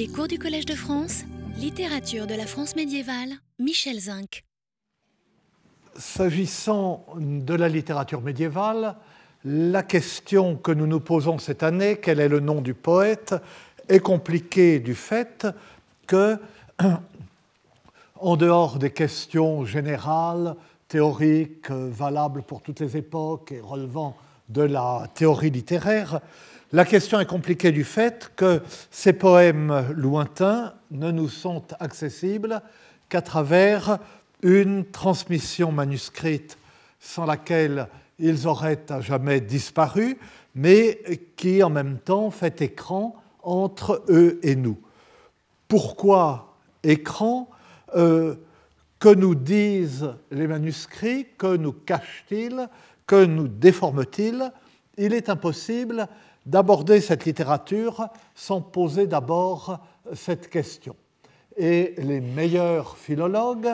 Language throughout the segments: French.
Les cours du Collège de France, littérature de la France médiévale, Michel Zinc. S'agissant de la littérature médiévale, la question que nous nous posons cette année, quel est le nom du poète, est compliquée du fait que, en dehors des questions générales, théoriques, valables pour toutes les époques et relevant de la théorie littéraire, la question est compliquée du fait que ces poèmes lointains ne nous sont accessibles qu'à travers une transmission manuscrite sans laquelle ils auraient à jamais disparu, mais qui en même temps fait écran entre eux et nous. Pourquoi écran? Euh, Que nous disent les manuscrits? Que nous cachent-ils Que nous déforment-ils Il est impossible d'aborder cette littérature sans poser d'abord cette question. Et les meilleurs philologues,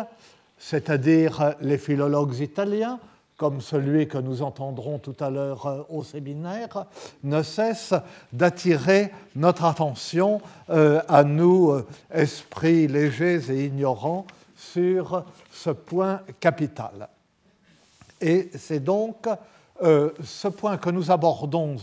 c'est-à-dire les philologues italiens, comme celui que nous entendrons tout à l'heure au séminaire, ne cessent d'attirer notre attention euh, à nous, euh, esprits légers et ignorants, sur ce point capital. Et c'est donc euh, ce point que nous abordons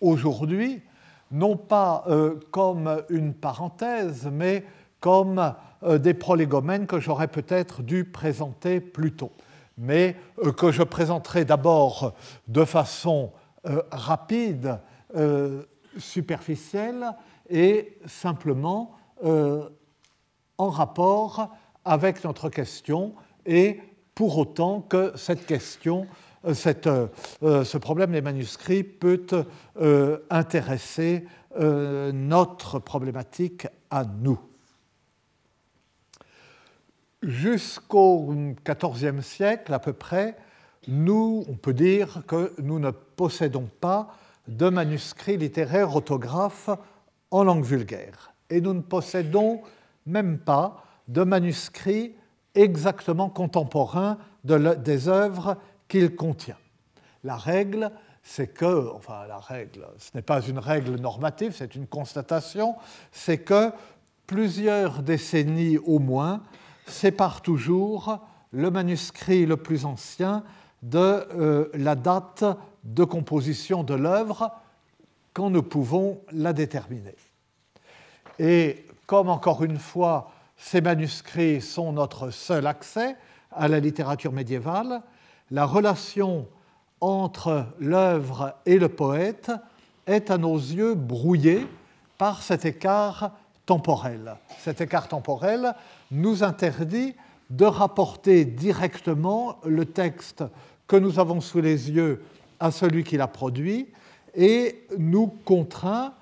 aujourd'hui, non pas euh, comme une parenthèse, mais comme euh, des prolégomènes que j'aurais peut-être dû présenter plus tôt, mais euh, que je présenterai d'abord de façon rapide, superficielle et simplement en rapport avec notre question et pour autant que cette question euh, euh, euh, ce problème des manuscrits peut intéresser notre problématique à nous. Jusqu'au XIVe siècle à peu près, nous, on peut dire que nous ne possédons pas de manuscrits littéraires orthographes en langue vulgaire. Et nous ne possédons même pas de manuscrits exactement contemporains des œuvres qu'il contient. La règle, c'est que, enfin la règle, ce n'est pas une règle normative, c'est une constatation, c'est que plusieurs décennies au moins séparent toujours le manuscrit le plus ancien de euh, la date de composition de l'œuvre quand nous pouvons la déterminer. Et comme encore une fois, ces manuscrits sont notre seul accès à la littérature médiévale, la relation entre l'œuvre et le poète est à nos yeux brouillée par cet écart temporel. Cet écart temporel nous interdit de rapporter directement le texte que nous avons sous les yeux à celui qui l'a produit et nous contraint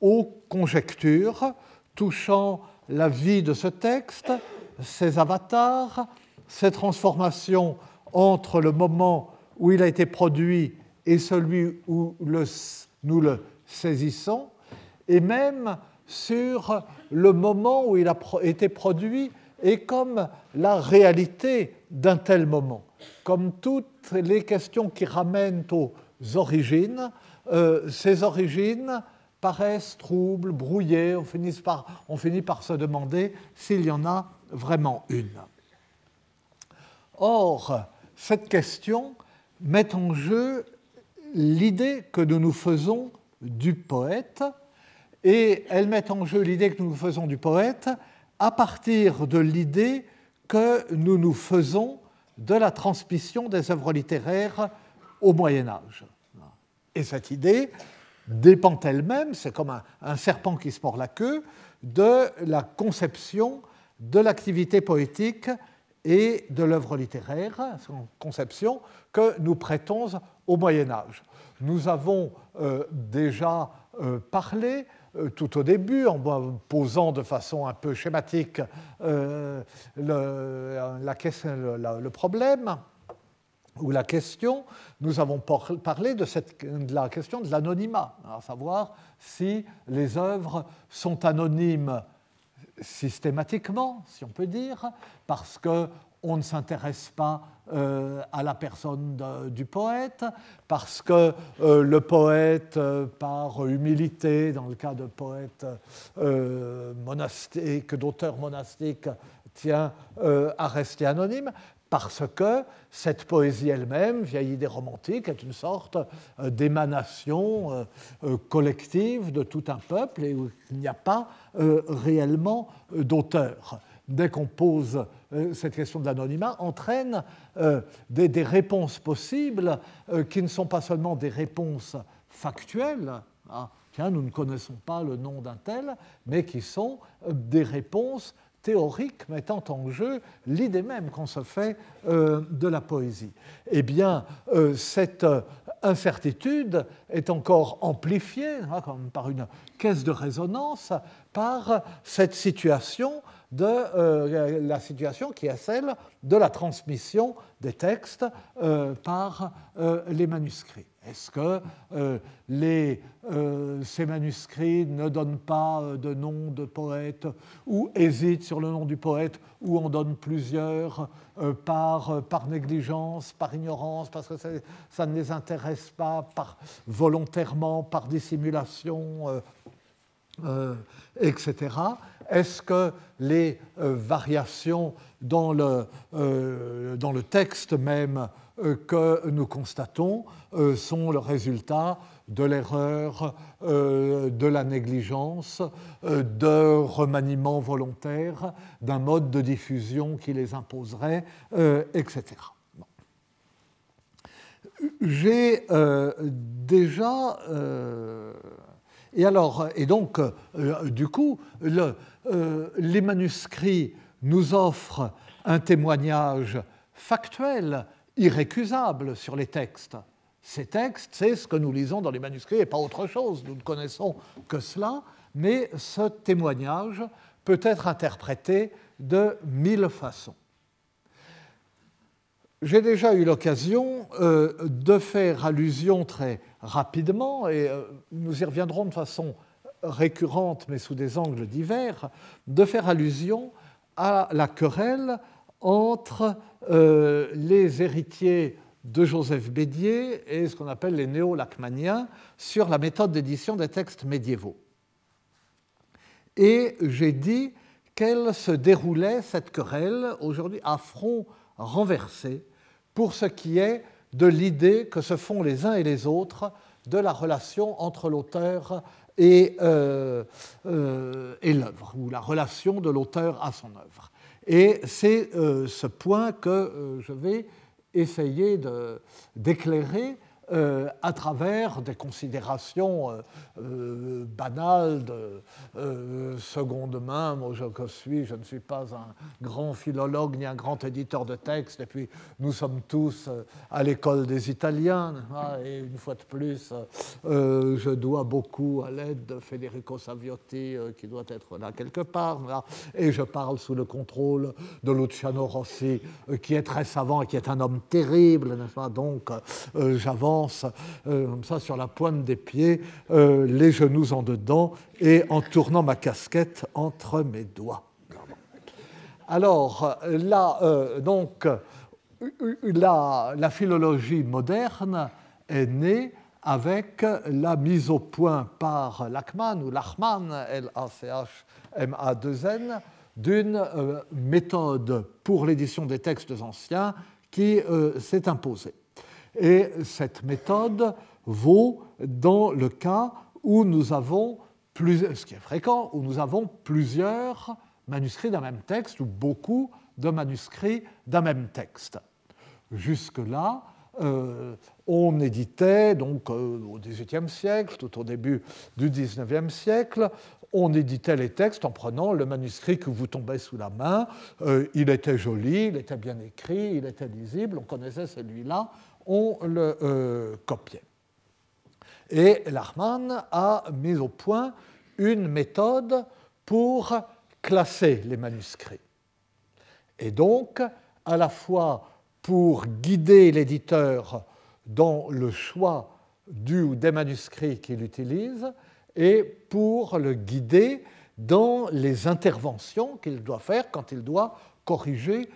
aux conjectures touchant la vie de ce texte, ses avatars, ses transformations entre le moment où il a été produit et celui où nous le saisissons, et même sur le moment où il a été produit et comme la réalité d'un tel moment. Comme toutes les questions qui ramènent aux origines, euh, ces origines paraissent troubles, brouillées, on finit, par, on finit par se demander s'il y en a vraiment une. Or, cette question met en jeu l'idée que nous nous faisons du poète, et elle met en jeu l'idée que nous nous faisons du poète à partir de l'idée que nous nous faisons de la transmission des œuvres littéraires au Moyen Âge. Et cette idée dépend elle-même, c'est comme un, un, serpent qui se mord la queue, de la conception de l'activité poétique et de l'œuvre littéraire, son conception, que nous prêtons au Moyen Âge. Nous avons euh, déjà euh, parlé euh, tout au début, en posant de façon un peu schématique le, problème ou la question, nous avons parlé de la question de l'anonymat, à savoir si les œuvres sont anonymes systématiquement, si on peut dire, parce que on ne s'intéresse pas euh, à la personne du poète, parce que euh, le poète, euh, par humilité, dans le cas de poète monastique, d'auteur monastique, tient à rester anonyme, parce que cette poésie elle-même, vieille idée romantique, est une sorte d'émanation collective de tout un peuple et où il n'y a pas réellement d'auteur. Dès qu'on pose euh, cette question de l'anonymat entraîne euh, des, réponses possibles euh, qui ne sont pas seulement des réponses factuelles, hein, tiens, nous ne connaissons pas le nom d'un tel, mais qui sont des réponses théoriques mettant en jeu l'idée même qu'on se fait de la poésie. Eh bien, cette incertitude est encore amplifiée hein, comme par une caisse de résonance par cette situation de euh, la situation qui est celle de la transmission des textes euh, par euh, les manuscrits. Est-ce que les, ces manuscrits ne donnent pas de nom de poète ou hésitent sur le nom du poète ou en donnent plusieurs par, négligence, par ignorance, parce que ça, ne les intéresse pas, par, volontairement, par dissimulation, etc. Est-ce que les euh, variations dans le, euh, texte même euh, que nous constatons sont le résultat de l'erreur, de la négligence, de remaniement volontaire, d'un mode de diffusion qui les imposerait, etc. J'ai déjà et alors, et donc, du coup, le, euh, les manuscrits nous offrent un témoignage factuel, irrécusable sur les textes. Ces textes, c'est ce que nous lisons dans les manuscrits et pas autre chose. Nous ne connaissons que cela, mais ce témoignage peut être interprété de mille façons. J'ai déjà eu l'occasion euh, de faire allusion très rapidement, et euh, nous y reviendrons de façon récurrente, mais sous des angles divers, de faire allusion à la querelle entre euh, les héritiers de Joseph Bédier et ce qu'on appelle les néo-lachmaniens sur la méthode d'édition des textes médiévaux. Et j'ai dit qu'elle se déroulait, cette querelle, aujourd'hui à front renversé, pour ce qui est de l'idée que se font les uns et les autres de la relation entre l'auteur et, euh, euh, et l'œuvre, ou la relation de l'auteur à son œuvre. Et c'est euh, ce point que je vais essayer d'éclairer euh, à travers des considérations euh, euh, banales de seconde main. Moi, je suis, je ne suis pas un grand philologue ni un grand éditeur de textes, et puis nous sommes tous à l'école des Italiens, et une fois de plus, je dois beaucoup à l'aide de Federico Saviotti, qui doit être là quelque part, et je parle sous le contrôle de Luciano Rossi, qui est très savant et qui est un homme terrible, Donc, j'avance euh, comme ça sur la pointe des pieds, euh, les genoux en dedans et en tournant ma casquette entre mes doigts. Alors là, euh, donc, la, la, philologie moderne est née avec la mise au point par Lachmann ou Lachmann, L-A-C-H-M-A-2-N, d'une méthode pour l'édition des textes anciens qui s'est imposée. Et cette méthode vaut dans le cas où nous avons, ce qui est fréquent, où nous avons plusieurs manuscrits d'un même texte ou beaucoup de manuscrits d'un même texte. Jusque-là, euh, on éditait, donc euh, au XVIIIe siècle, tout au début du XIXe siècle, on éditait les textes en prenant le manuscrit que vous tombait sous la main. Euh, il était joli, il était bien écrit, il était lisible, on connaissait celui-là, on le euh, copiait. Et Lachmann a mis au point une méthode pour classer les manuscrits. Et donc, à la fois pour guider l'éditeur dans le choix du ou des manuscrits qu'il utilise, et pour le guider dans les interventions qu'il doit faire quand il doit corriger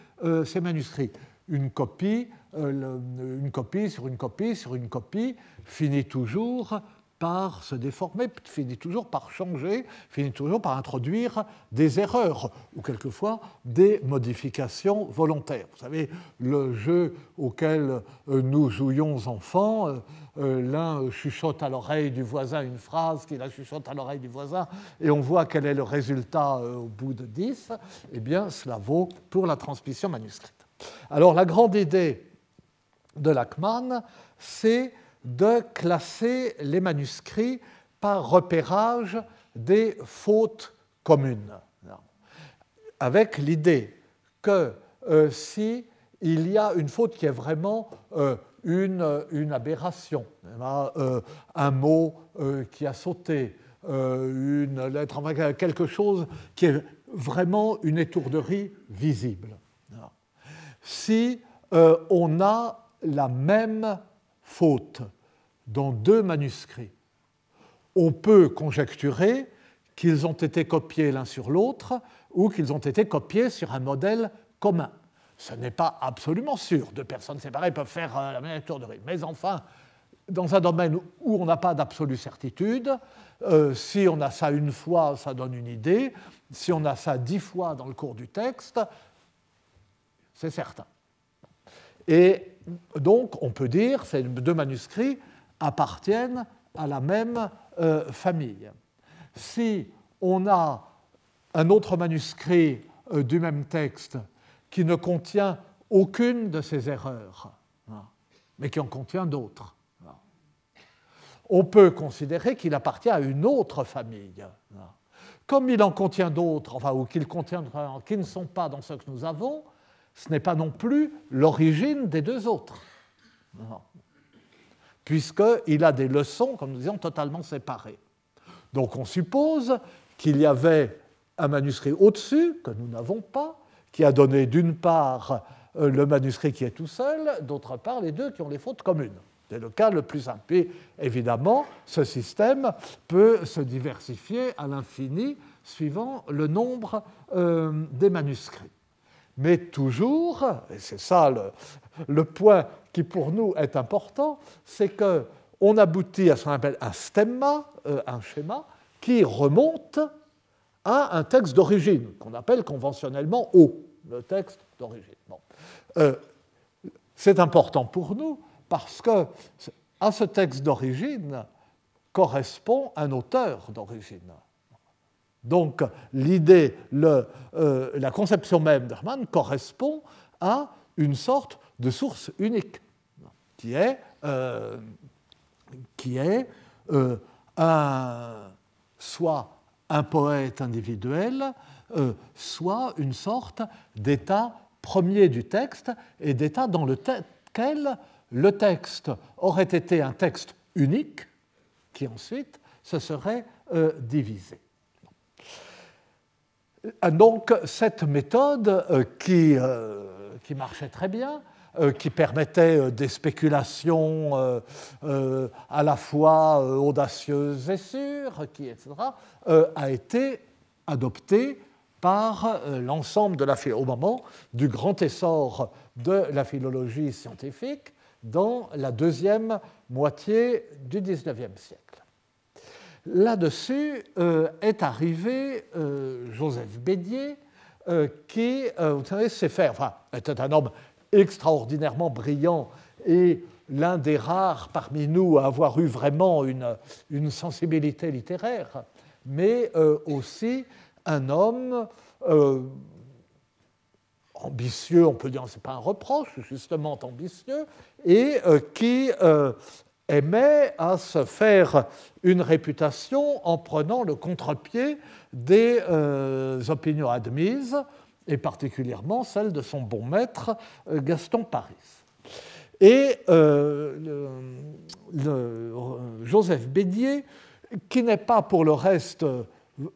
ces manuscrits. Une copie, une copie sur une copie sur une copie finit toujours par se déformer, finit toujours par changer, finit toujours par introduire des erreurs ou quelquefois des modifications volontaires. Vous savez, le jeu auquel euh, nous jouions enfants, euh, euh, l'un chuchote à l'oreille du voisin une phrase, qui la chuchote à l'oreille du voisin, et on voit quel est le résultat au bout de 10, eh bien, cela vaut pour la transmission manuscrite. Alors, la grande idée de Lachmann, c'est de classer les manuscrits par repérage des fautes communes, avec l'idée que euh, si il y a une faute qui est vraiment euh, une, une, aberration, euh, un mot qui a sauté, une lettre, quelque chose qui est vraiment une étourderie visible. Si on a la même faute dans deux manuscrits, on peut conjecturer qu'ils ont été copiés l'un sur l'autre ou qu'ils ont été copiés sur un modèle commun. Ce n'est pas absolument sûr. Deux personnes séparées peuvent faire euh, la même étourderie. Mais enfin, dans un domaine où on n'a pas d'absolue certitude, euh, si on a ça une fois, ça donne une idée. Si on a ça dix fois dans le cours du texte, c'est certain. Et donc, on peut dire, ces deux manuscrits appartiennent à la même euh, famille. Si on a un autre manuscrit euh, du même texte qui ne contient aucune de ces erreurs, hein, mais qui en contient d'autres, hein, on peut considérer qu'il appartient à une autre famille. Hein. Comme il en contient d'autres, enfin, ou qu'il ne sont pas dans ce que nous avons, ce n'est pas non plus l'origine des deux autres puisqu'il a des leçons, comme nous disions, totalement séparées. Donc on suppose qu'il y avait un manuscrit au-dessus, que nous n'avons pas, qui a donné d'une part euh, le manuscrit qui est tout seul, d'autre part les deux qui ont les fautes communes. C'est le cas le plus simple. Évidemment, ce système peut se diversifier à l'infini suivant le nombre euh, des manuscrits. Mais toujours, et c'est ça le, point qui pour nous est important, c'est qu'on aboutit à ce qu'on appelle un stemma, euh, un schéma, qui remonte à un texte d'origine, qu'on appelle conventionnellement O, le texte d'origine. Euh, c'est important pour nous parce que à ce texte d'origine correspond un auteur d'origine. Donc l'idée, euh, la conception même d'Hermann correspond à une sorte de source unique qui est, euh, qui est euh, soit un poète individuel, soit une sorte d'état premier du texte et d'état dans lequel le texte aurait été un texte unique qui ensuite se serait divisé. Donc cette méthode qui, qui marchait très bien euh, qui permettait euh, des spéculations euh, à la fois audacieuses et sûres, etc., a été adoptée par l'ensemble de la au moment du grand essor de la philologie scientifique dans la deuxième moitié du XIXe siècle. Là-dessus est arrivé Joseph Bédier, qui, vous savez, sait faire, enfin, était un homme extraordinairement brillant et l'un des rares parmi nous à avoir eu vraiment une, une sensibilité littéraire, mais euh, aussi un homme euh, ambitieux, on peut dire, ce n'est pas un reproche, justement ambitieux, et euh, qui aimait à se faire une réputation en prenant le contre-pied des opinions admises et particulièrement celle de son bon maître euh, Gaston Paris. Et euh, Joseph Bédier, qui n'est pas pour le reste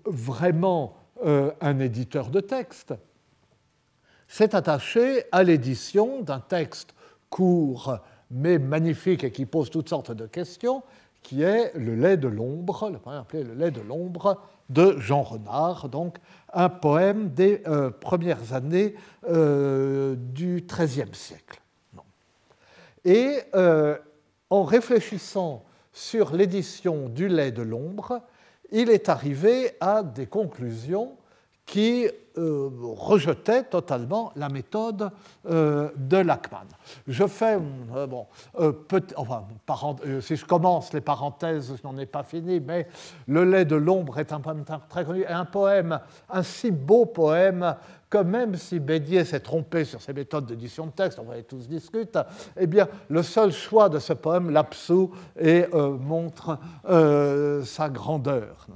vraiment euh, un éditeur de texte, s'est attaché à l'édition d'un texte court mais magnifique et qui pose toutes sortes de questions, qui est le lait de l'ombre, le appelé le lait de l'ombre de Jean Renard, donc un poème des euh, premières années euh, du XIIIe siècle. Et euh, en réfléchissant sur l'édition du lait de l'ombre, il est arrivé à des conclusions qui euh, rejetait totalement la méthode euh, de Lachmann. Je fais, euh, bon, enfin, si je commence les parenthèses, je n'en ai pas fini, mais Le lait de l'ombre est un poème très connu, un poème, un si beau poème que même si Bédier s'est trompé sur ses méthodes d'édition de texte, on va tous discuter, eh bien, le seul choix de ce poème l'absout et montre sa grandeur.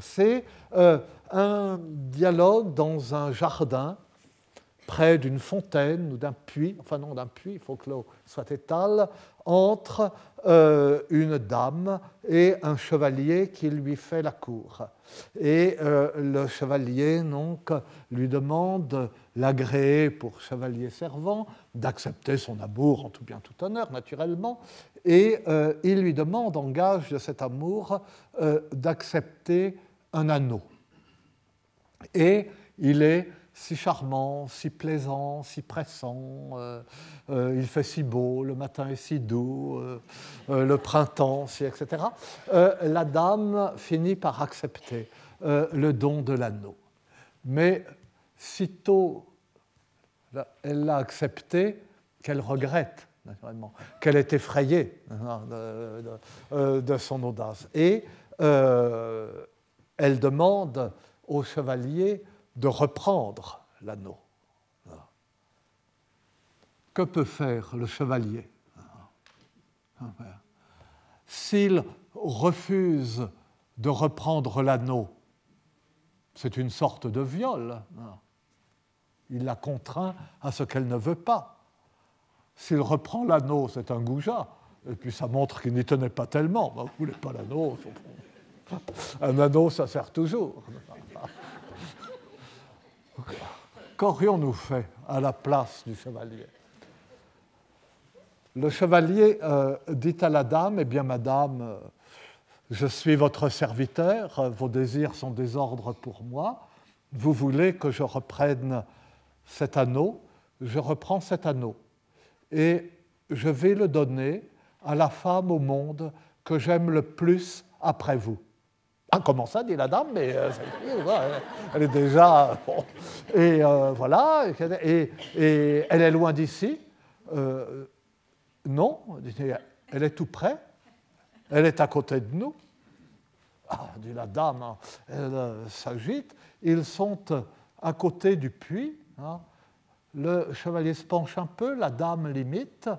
C'est un dialogue dans un jardin près d'une fontaine ou d'un puits, enfin non d'un puits, il faut que l'eau soit étale, entre euh, une dame et un chevalier qui lui fait la cour. Et euh, le chevalier donc lui demande l'agréer pour chevalier servant, d'accepter son amour en tout bien tout honneur naturellement, et euh, il lui demande en gage de cet amour d'accepter un anneau. Et il est si charmant, si plaisant, si pressant, euh, euh, il fait si beau, le matin est si doux, euh, le printemps, etc. la dame finit par accepter le don de l'anneau. Mais sitôt elle l'a accepté, qu'elle regrette, qu'elle est effrayée hein, de, de, son audace. Et elle demande au chevalier de reprendre l'anneau. Que peut faire le chevalier S'il refuse de reprendre l'anneau, c'est une sorte de viol. Il la contraint à ce qu'elle ne veut pas. S'il reprend l'anneau, c'est un goujat. Et puis ça montre qu'il n'y tenait pas tellement. Vous ne voulez pas l'anneau Un anneau, ça sert toujours. Qu'aurions-nous fait à la place du chevalier? Le chevalier euh, dit à la dame, Eh bien, madame, euh, je suis votre serviteur, vos désirs sont des ordres pour moi, vous voulez que je reprenne cet anneau, je reprends cet anneau, et je vais le donner à la femme au monde que j'aime le plus après vous. Ah, comment ça, dit la dame, mais euh, elle est déjà. Et euh, voilà, et, elle est loin d'ici. Euh, non, elle est tout près. Elle est à côté de nous. Ah, dit la dame, hein, elle s'agite. Ils sont à côté du puits. Hein. Le chevalier se penche un peu, la dame limite.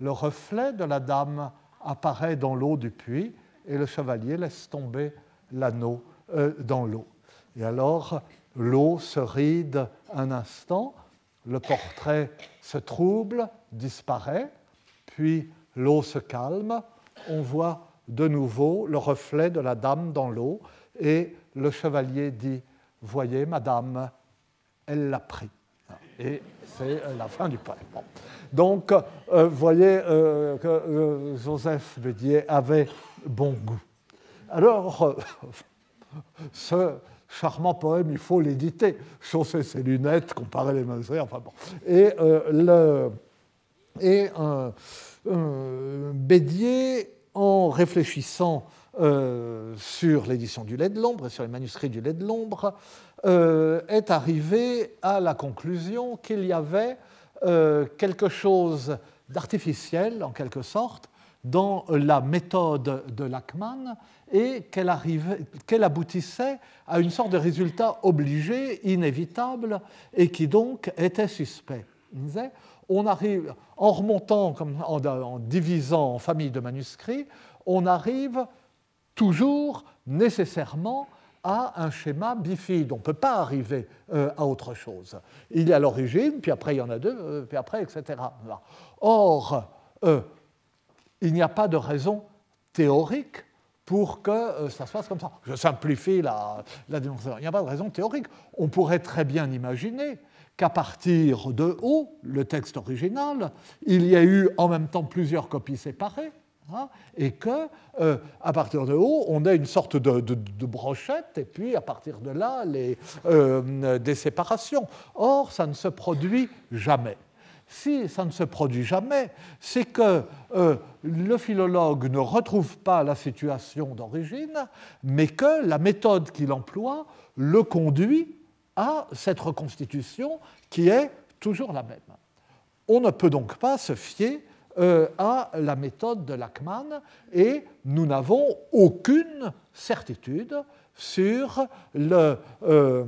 Le reflet de la dame apparaît dans l'eau du puits et le chevalier laisse tomber l'anneau euh, dans l'eau. Et alors, l'eau se ride un instant, le portrait se trouble, disparaît, puis l'eau se calme, on voit de nouveau le reflet de la dame dans l'eau, et le chevalier dit, voyez, madame, elle l'a pris. Et c'est la fin du poème. Donc, euh, vous voyez euh, que Joseph Bédier avait bon goût. Alors, euh, ce charmant poème, il faut l'éditer, chausser ses lunettes, comparer les mesures, enfin bon. Et, euh, le, euh, Bédier, en réfléchissant sur l'édition du lait de l'ombre et sur les manuscrits du lait de l'ombre, est arrivé à la conclusion qu'il y avait quelque chose d'artificiel, en quelque sorte, dans la méthode de Lachmann et qu'elle aboutissait à une sorte de résultat obligé, inévitable, et qui donc était suspect. on arrive, en remontant, en, divisant en familles de manuscrits, on arrive toujours nécessairement à un schéma bifide. On ne peut pas arriver euh, à autre chose. Il y a l'origine, puis après il y en a deux, euh, puis après, etc. Or, euh, il n'y a pas de raison théorique pour que ça se fasse comme ça. Je simplifie la, démonstration. Il n'y a pas de raison théorique. On pourrait très bien imaginer qu'à partir de haut, le texte original, il y a eu en même temps plusieurs copies séparées. Hein, et que euh, à partir de haut, on a une sorte de, brochette, et puis à partir de là, les, euh, des séparations. Or, ça ne se produit jamais. Si ça ne se produit jamais, c'est que euh, le philologue ne retrouve pas la situation d'origine, mais que la méthode qu'il emploie le conduit à cette reconstitution qui est toujours la même. On ne peut donc pas se fier euh, à la méthode de Lachmann et nous n'avons aucune certitude sur euh,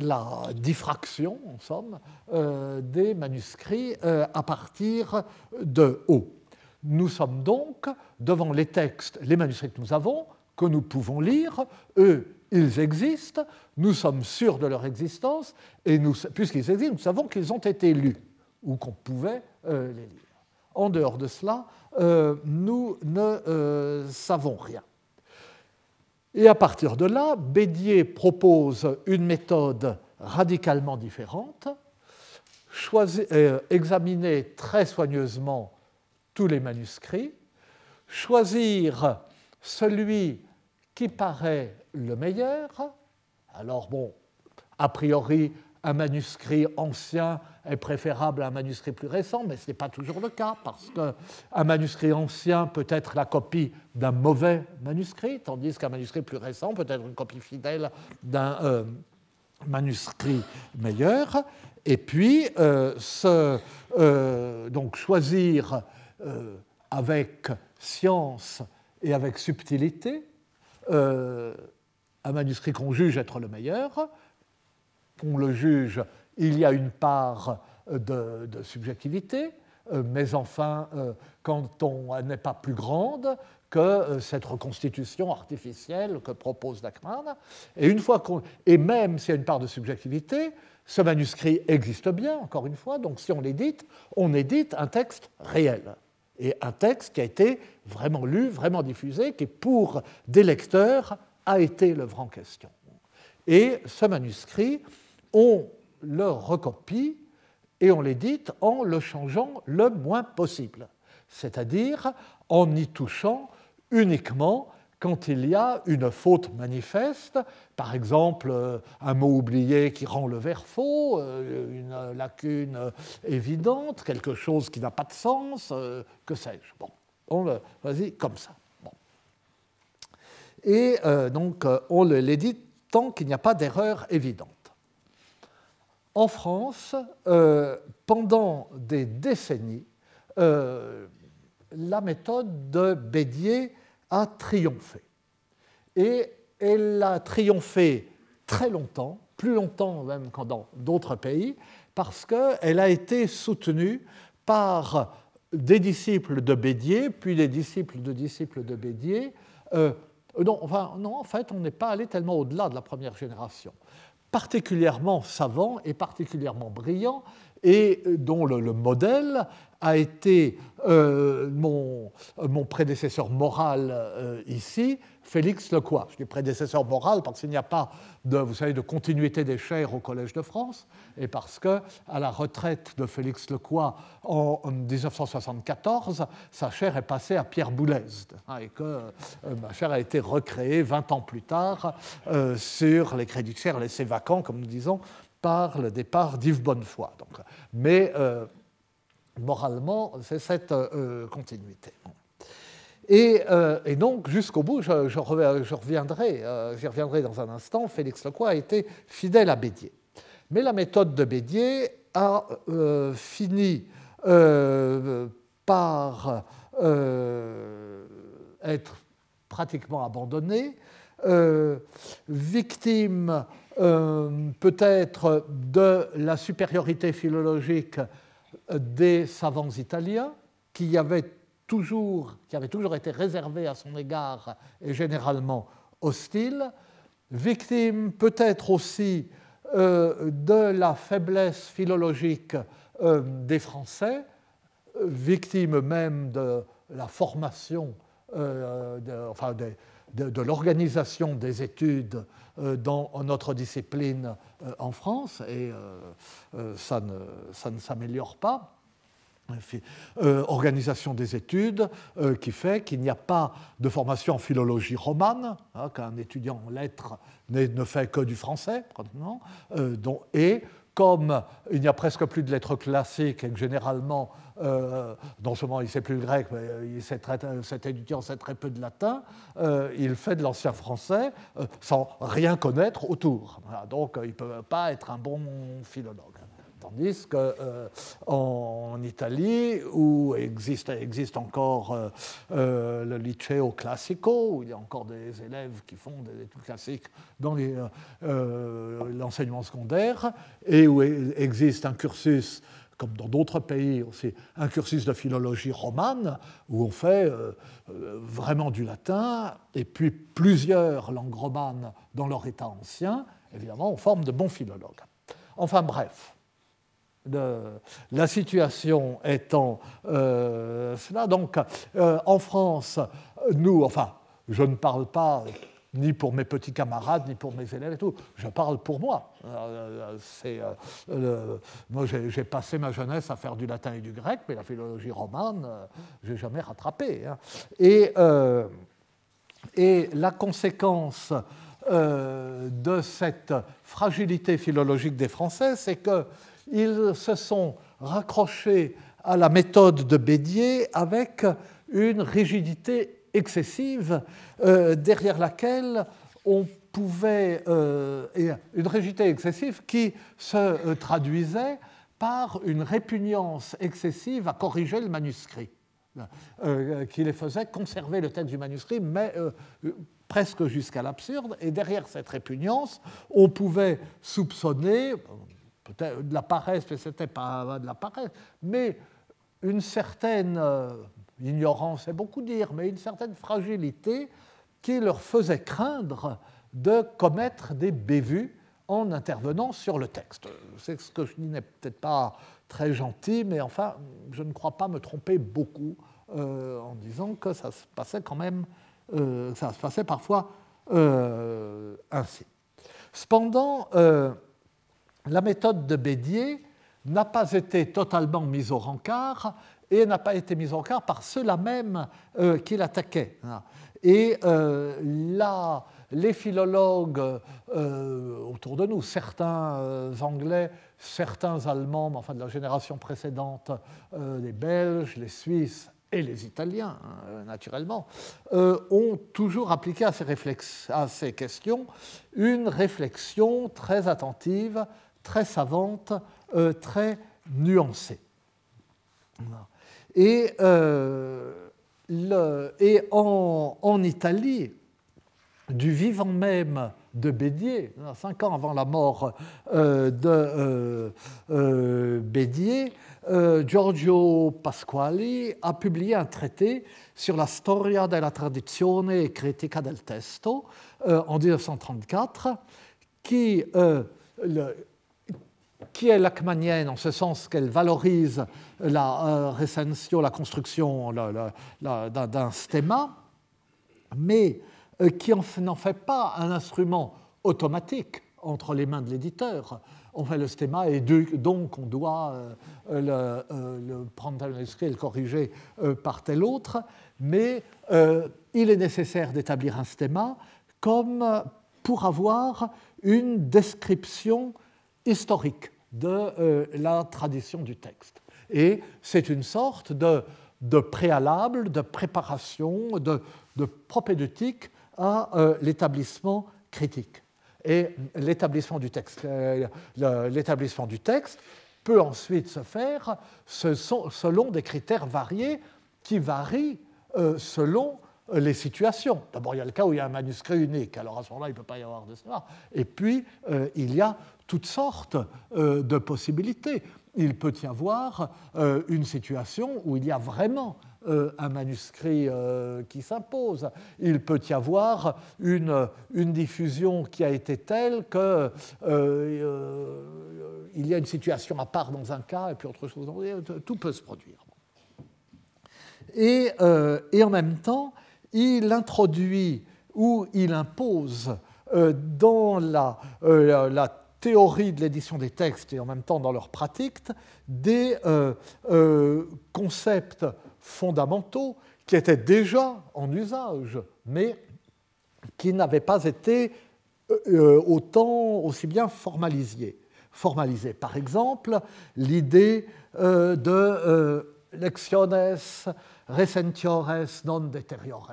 la diffraction, en somme, euh, des manuscrits à partir de haut. Nous sommes donc devant les textes, les manuscrits que nous avons, que nous pouvons lire. Eux, ils existent, nous sommes sûrs de leur existence, et puisqu'ils existent, nous savons qu'ils ont été lus ou qu'on pouvait les lire. En dehors de cela, euh, nous ne euh, savons rien. Et à partir de là, Bédier propose une méthode radicalement différente, euh, examiner très soigneusement tous les manuscrits, choisir celui qui paraît le meilleur. Alors bon, a priori, un manuscrit ancien est préférable à un manuscrit plus récent, mais ce n'est pas toujours le cas, parce qu'un manuscrit ancien peut être la copie d'un mauvais manuscrit, tandis qu'un manuscrit plus récent peut être une copie fidèle d'un euh, manuscrit meilleur. Et puis, euh, euh, donc choisir avec science et avec subtilité un manuscrit qu'on juge être le meilleur, on le juge, il y a une part de, subjectivité, euh, mais enfin, euh, quand on n'est pas plus grande que euh, cette reconstitution artificielle que propose Dachmann, et une fois et même s'il y a une part de subjectivité, ce manuscrit existe bien, encore une fois, donc si on l'édite, on édite un texte réel, et un texte qui a été vraiment lu, vraiment diffusé, qui pour des lecteurs a été l'œuvre en question. Et ce manuscrit, on le recopie et on l'édite en le changeant le moins possible, c'est-à-dire en y touchant uniquement quand il y a une faute manifeste, par exemple euh, un mot oublié qui rend le vers faux, euh, une lacune évidente, quelque chose qui n'a pas de sens, euh, que sais-je. Bon, on le vas-y comme ça. Et donc on l'édite tant qu'il n'y a pas d'erreur évidente en France, euh, pendant des décennies, euh, la méthode de Bédier a triomphé. Et elle a triomphé très longtemps, plus longtemps même qu'en d'autres pays, parce qu'elle a été soutenue par des disciples de Bédier, puis des disciples de disciples de Bédier. Euh, enfin, non, en fait, on n'est pas allé tellement au-delà de la première génération particulièrement savant et particulièrement brillant et dont le, modèle a été euh, mon, prédécesseur moral euh, ici, Félix Lecoy. Je dis prédécesseur moral parce qu'il n'y a pas de, vous savez, de continuité des chaires au Collège de France et parce que à la retraite de Félix Lecoy en, 1974, sa chaire est passée à Pierre Boulez hein, et que euh, ma chaire a été recréée 20 ans plus tard sur les crédits de chaire laissés vacants, comme nous disons, par le départ d'Yves Bonnefoy. Donc, mais euh, moralement, c'est cette euh, continuité. Et, euh, donc, jusqu'au bout, je, je, reviendrai, j'y reviendrai dans un instant, Félix Lecoy a été fidèle à Bédier. Mais la méthode de Bédier a fini par être pratiquement abandonnée, victime euh, peut-être de la supériorité philologique des savants italiens, qui avaient toujours, qui toujours été réservés à son égard et généralement hostiles, victime peut-être aussi euh, de la faiblesse philologique euh, des Français, victime même de la formation, enfin de l'organisation des études euh, dans notre discipline euh, en France, et euh, ça ne, ça ne s'améliore pas. organisation des études qui fait qu'il n'y a pas de formation en philologie romane, hein, qu'un étudiant en lettres ne fait que du français, et comme il n'y a presque plus de lettres classiques et que généralement, euh, non seulement il sait plus le grec, mais il sait très, cet étudiant sait très peu de latin, euh, il fait de l'ancien français euh, sans rien connaître autour. donc il ne peut pas être un bon philologue. Tandis qu'en euh, Italie, où existe, existe encore euh, euh, le liceo classico, où il y a encore des élèves qui font des études classiques dans l'enseignement secondaire, et où existe un cursus comme dans d'autres pays aussi, un cursus de philologie romane, où on fait vraiment du latin, et puis plusieurs langues romanes dans leur état ancien, évidemment, on forme de bons philologues. Enfin bref, la situation étant euh, cela. Donc, euh, en France, nous, enfin, je ne parle pas ni pour mes petits camarades, ni pour mes élèves et tout. Je parle pour moi. Euh, moi, j'ai passé ma jeunesse à faire du latin et du grec, mais la philologie romane, je n'ai jamais rattrapé. Hein. Et, et, la conséquence de cette fragilité philologique des Français, c'est que ils se sont raccrochés à la méthode de Bédier avec une rigidité excessive euh, derrière laquelle on pouvait, euh, une rigidité excessive qui se euh, traduisait par une répugnance excessive à corriger le manuscrit, qui les faisait conserver le texte du manuscrit, mais presque jusqu'à l'absurde. Et derrière cette répugnance, on pouvait soupçonner, de la paresse, mais ce n'était pas de la paresse, mais une certaine euh, ignorance, c'est beaucoup dire, mais une certaine fragilité qui leur faisait craindre de commettre des bévues en intervenant sur le texte. C'est ce que je dis n'est peut-être pas très gentil, mais enfin, je ne crois pas me tromper beaucoup euh, en disant que ça se passait quand même, euh, ça se passait parfois ainsi. Cependant, la méthode de Bédier n'a pas été totalement mise au rencard et n'a pas été mise au rencard par ceux-là même euh, qui l'attaquaient. Et euh, là, les philologues euh, autour de nous, certains Anglais, certains Allemands, mais enfin de la génération précédente, les Belges, les Suisses et les Italiens, hein, naturellement, ont toujours appliqué à ces, à ces questions une réflexion très attentive très savante, euh, très nuancée. Et, euh, en, Italie, du vivant même de Bédier, cinq ans avant la mort euh, de Bédier, Giorgio Pasquali a publié un traité sur la storia della tradizione critica del testo en 1934 qui qui est lachmanienne en ce sens qu'elle valorise la euh, la construction d'un stéma, mais euh, qui n'en fait pas un instrument automatique entre les mains de l'éditeur. On fait le stéma et donc on doit euh, le, prendre tel manuscrit et le corriger par tel autre, mais il est nécessaire d'établir un stéma comme pour avoir une description historique de euh, la tradition du texte. Et c'est une sorte de, préalable, de préparation, de, de propédeutique à euh, l'établissement critique. Et l'établissement du texte, euh, l'établissement du texte peut ensuite se faire selon des critères variés qui varient selon les situations. D'abord, il y a le cas où il y a un manuscrit unique, alors à ce moment-là, il ne peut pas y avoir de cela. Et puis, il y a toutes sortes euh, de possibilités. Il peut y avoir euh, une situation où il y a vraiment euh, un manuscrit qui s'impose. Il peut y avoir une, diffusion qui a été telle que il y a une situation à part dans un cas et puis autre chose. Tout peut se produire. Et, en même temps, il introduit ou il impose dans la théorie de l'édition des textes et en même temps dans leur pratique des concepts fondamentaux qui étaient déjà en usage, mais qui n'avaient pas été autant aussi bien formalisés. formalisés. Par exemple, l'idée de lecciones recentiores non deteriores.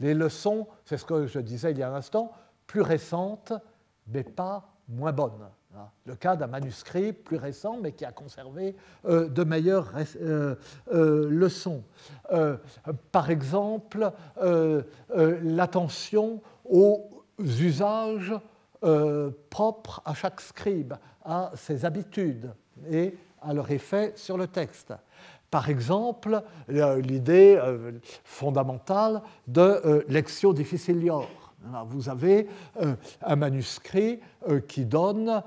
Les leçons, c'est ce que je disais il y a un instant, plus récentes, mais pas moins bonnes. Hein. Le cas d'un manuscrit plus récent, mais qui a conservé euh, de meilleures euh, euh, leçons. par exemple, l'attention aux usages propres à chaque scribe, à ses habitudes et à leur effet sur le texte. Par exemple, l'idée fondamentale de Lectio Difficilior. Vous avez euh, un manuscrit qui donne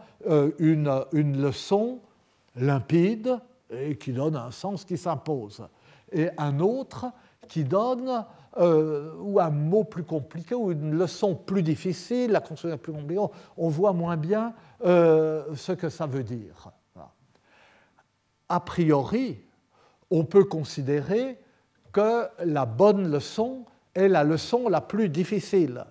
une, leçon limpide et qui donne un sens qui s'impose, et un autre qui donne ou un mot plus compliqué ou une leçon plus difficile, la construction plus compliquée, on voit moins bien ce que ça veut dire. A priori, on peut considérer que la bonne leçon est la leçon la plus difficile,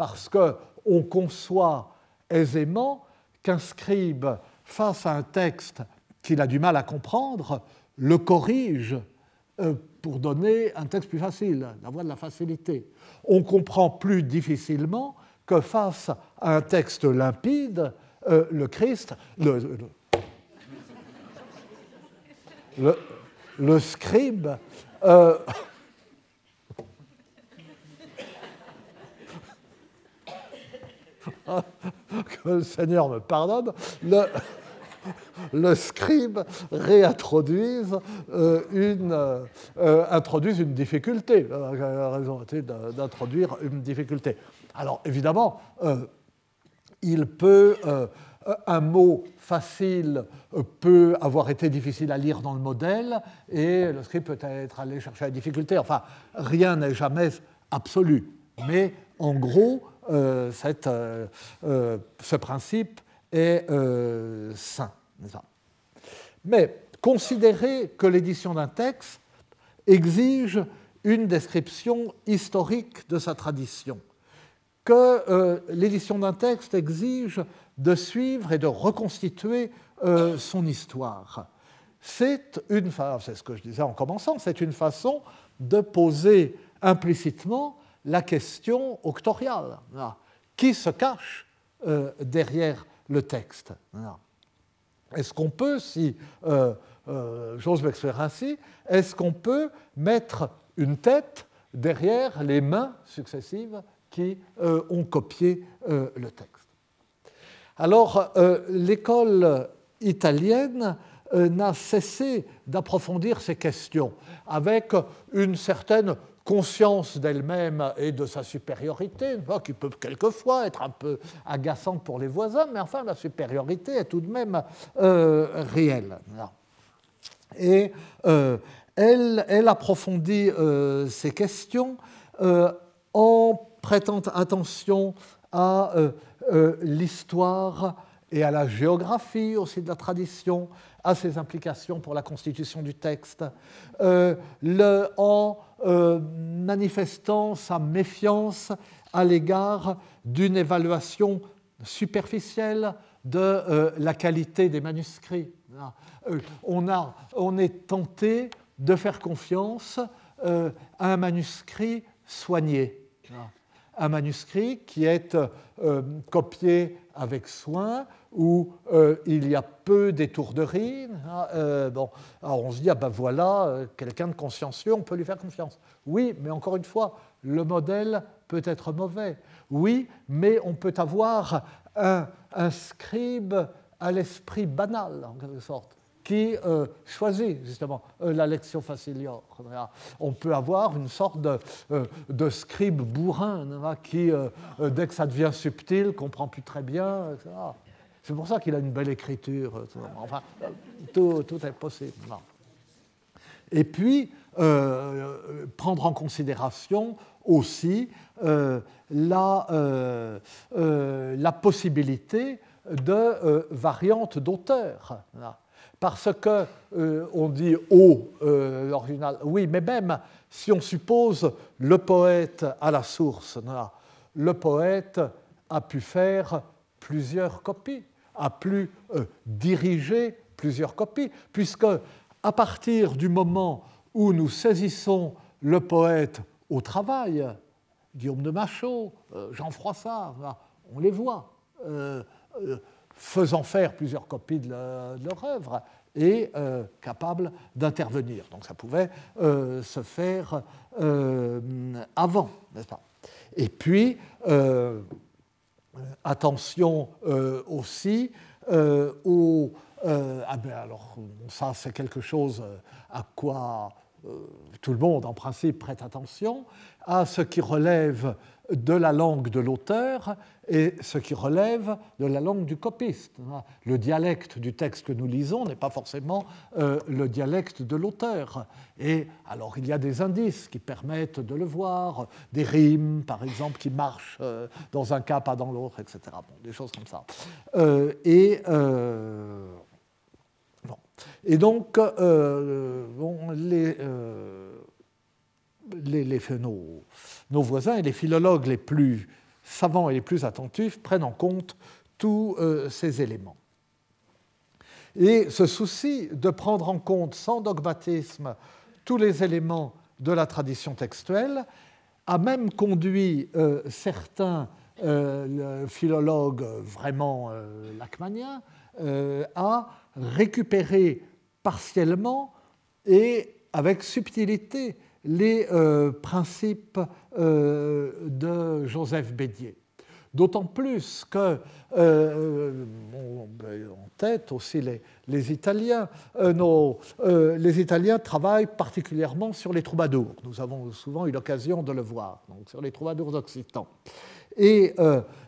parce qu'on conçoit aisément qu'un scribe, face à un texte qu'il a du mal à comprendre, le corrige euh, pour donner un texte plus facile, la voie de la facilité. On comprend plus difficilement que face à un texte limpide, euh, le Christ, le, scribe euh, que le Seigneur me pardonne, le, le scribe réintroduise euh, une, euh, introduise une difficulté. La raison d'introduire une difficulté. Alors évidemment, il peut un mot facile euh, peut avoir été difficile à lire dans le modèle et le script peut être allé chercher la difficulté. Enfin, rien n'est jamais absolu. Mais en gros, euh, euh, ce principe est sain. Mais considérer que l'édition d'un texte exige une description historique de sa tradition, que l'édition d'un texte exige de suivre et de reconstituer euh, son histoire. C'est une c'est ce que je disais en commençant, c'est une façon de poser implicitement la question octoriale. Qui se cache euh, derrière le texte? Est-ce qu'on peut, si euh, j'ose m'exprimer ainsi, est-ce qu'on peut mettre une tête derrière les mains successives qui ont copié le texte? Alors, euh, l'école italienne euh, n'a cessé d'approfondir ces questions avec une certaine conscience d'elle-même et de sa supériorité, qui peut quelquefois être un peu agaçante pour les voisins, mais enfin la supériorité est tout de même euh, réelle. Et elle, elle, approfondit ces questions en prêtant attention à euh, l'histoire et à la géographie aussi de la tradition, à ses implications pour la constitution du texte, euh, en euh, manifestant sa méfiance à l'égard d'une évaluation superficielle de la qualité des manuscrits. On, a, on, est tenté de faire confiance à un manuscrit soigné un manuscrit qui est euh, copié avec soin, où euh, il y a peu d'étourderies. Hein, euh, bon, alors on se dit, ah ben voilà, quelqu'un de consciencieux, on peut lui faire confiance. Oui, mais encore une fois, le modèle peut être mauvais. Oui, mais on peut avoir un, un scribe à l'esprit banal, en quelque sorte qui euh, choisit justement euh, la lection facilior. On peut avoir une sorte de, euh, scribe bourrin qui, dès que ça devient subtil, comprend plus très bien. C'est pour ça qu'il a une belle écriture. Enfin, tout, est possible. Et puis, prendre en considération aussi la, la possibilité de variante d'auteur. Parce que on dit au l'original, oui, mais même si on suppose le poète à la source, le poète a pu faire plusieurs copies, a pu diriger plusieurs copies, puisque à partir du moment où nous saisissons le poète au travail, Guillaume de Machaut, euh, Jean Froissart, on les voit, euh, euh, faisant faire plusieurs copies de, leur œuvre et capables d'intervenir. Donc ça pouvait se faire avant, n'est-ce pas? Et puis, attention aussi aux euh, ah ben alors, ça, c'est quelque chose euh, à quoi euh, tout le monde, en principe, prête attention, à ce qui relève de la langue de l'auteur et ce qui relève de la langue du copiste. Le dialecte du texte que nous lisons n'est pas forcément le dialecte de l'auteur. Et alors il y a des indices qui permettent de le voir, des rimes par exemple qui marchent dans un cas, pas dans l'autre, etc. des choses comme ça. et et donc, euh, les, euh, nos, voisins et les philologues les plus savants et les plus attentifs prennent en compte tous euh, ces éléments. Et ce souci de prendre en compte sans dogmatisme tous les éléments de la tradition textuelle a même conduit certains philologues vraiment lacmaniens à récupérer partiellement et avec subtilité les euh, principes euh, de Joseph Bédier. D'autant plus que, euh, ben, en tête aussi les, Italiens, les Italiens travaillent particulièrement sur les troubadours. Nous avons souvent eu l'occasion de le voir, sur les troubadours occitans. Et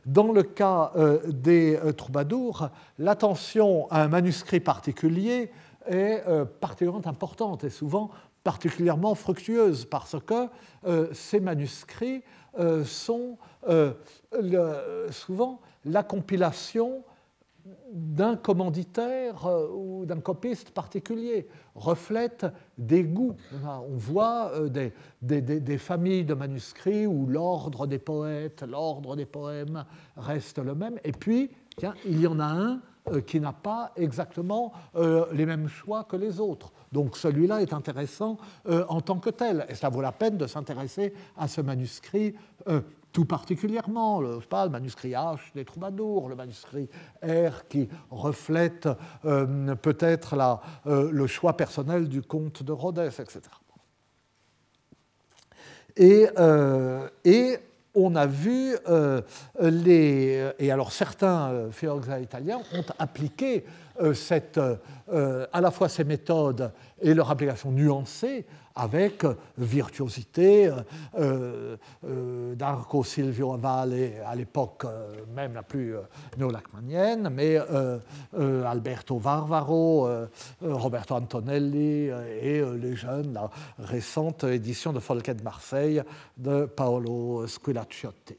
dans le cas des troubadours, l'attention à un manuscrit particulier est euh, particulièrement importante et souvent particulièrement fructueuse parce que euh, ces manuscrits euh, sont souvent la compilation d'un commanditaire ou d'un copiste particulier, reflète des goûts. On voit des, des, familles de manuscrits où l'ordre des poètes, l'ordre des poèmes reste le même, et puis tiens, il y en a un euh, qui n'a pas exactement euh, les mêmes choix que les autres. Donc celui-là est intéressant euh, en tant que tel. Et ça vaut la peine de s'intéresser à ce manuscrit tout particulièrement, le, manuscrit H des troubadours, le manuscrit R qui reflète peut-être le choix personnel du comte de Rhodes, etc. Et, et on a vu euh, les. Et alors, certains euh, philologues italiens ont appliqué euh, cette, à la fois ces méthodes et leur application nuancée avec virtuosité. D'Arco Silvio Valle, à l'époque même la plus néolacmanienne, mais Alberto Varvaro, Roberto Antonelli et les jeunes, la récente édition de Folquet de Marseille de Paolo Squilaciotti.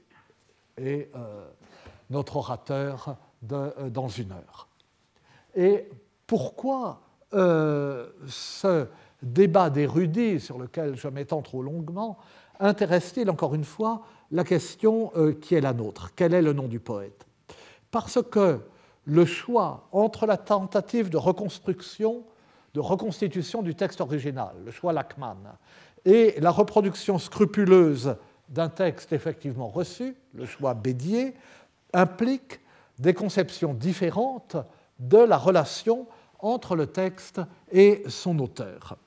Et notre orateur de, dans une heure. Et pourquoi euh, ce débat d'érudits sur lequel je m'étends trop longuement intéresse-t-il encore une fois la question euh, qui est la nôtre? Quel est le nom du poète? Parce que le choix entre la tentative de reconstruction, de reconstitution du texte original, le choix Lachmann, et la reproduction scrupuleuse d'un texte effectivement reçu, le choix Bédier, implique des conceptions différentes de la relation entre le texte et son auteur.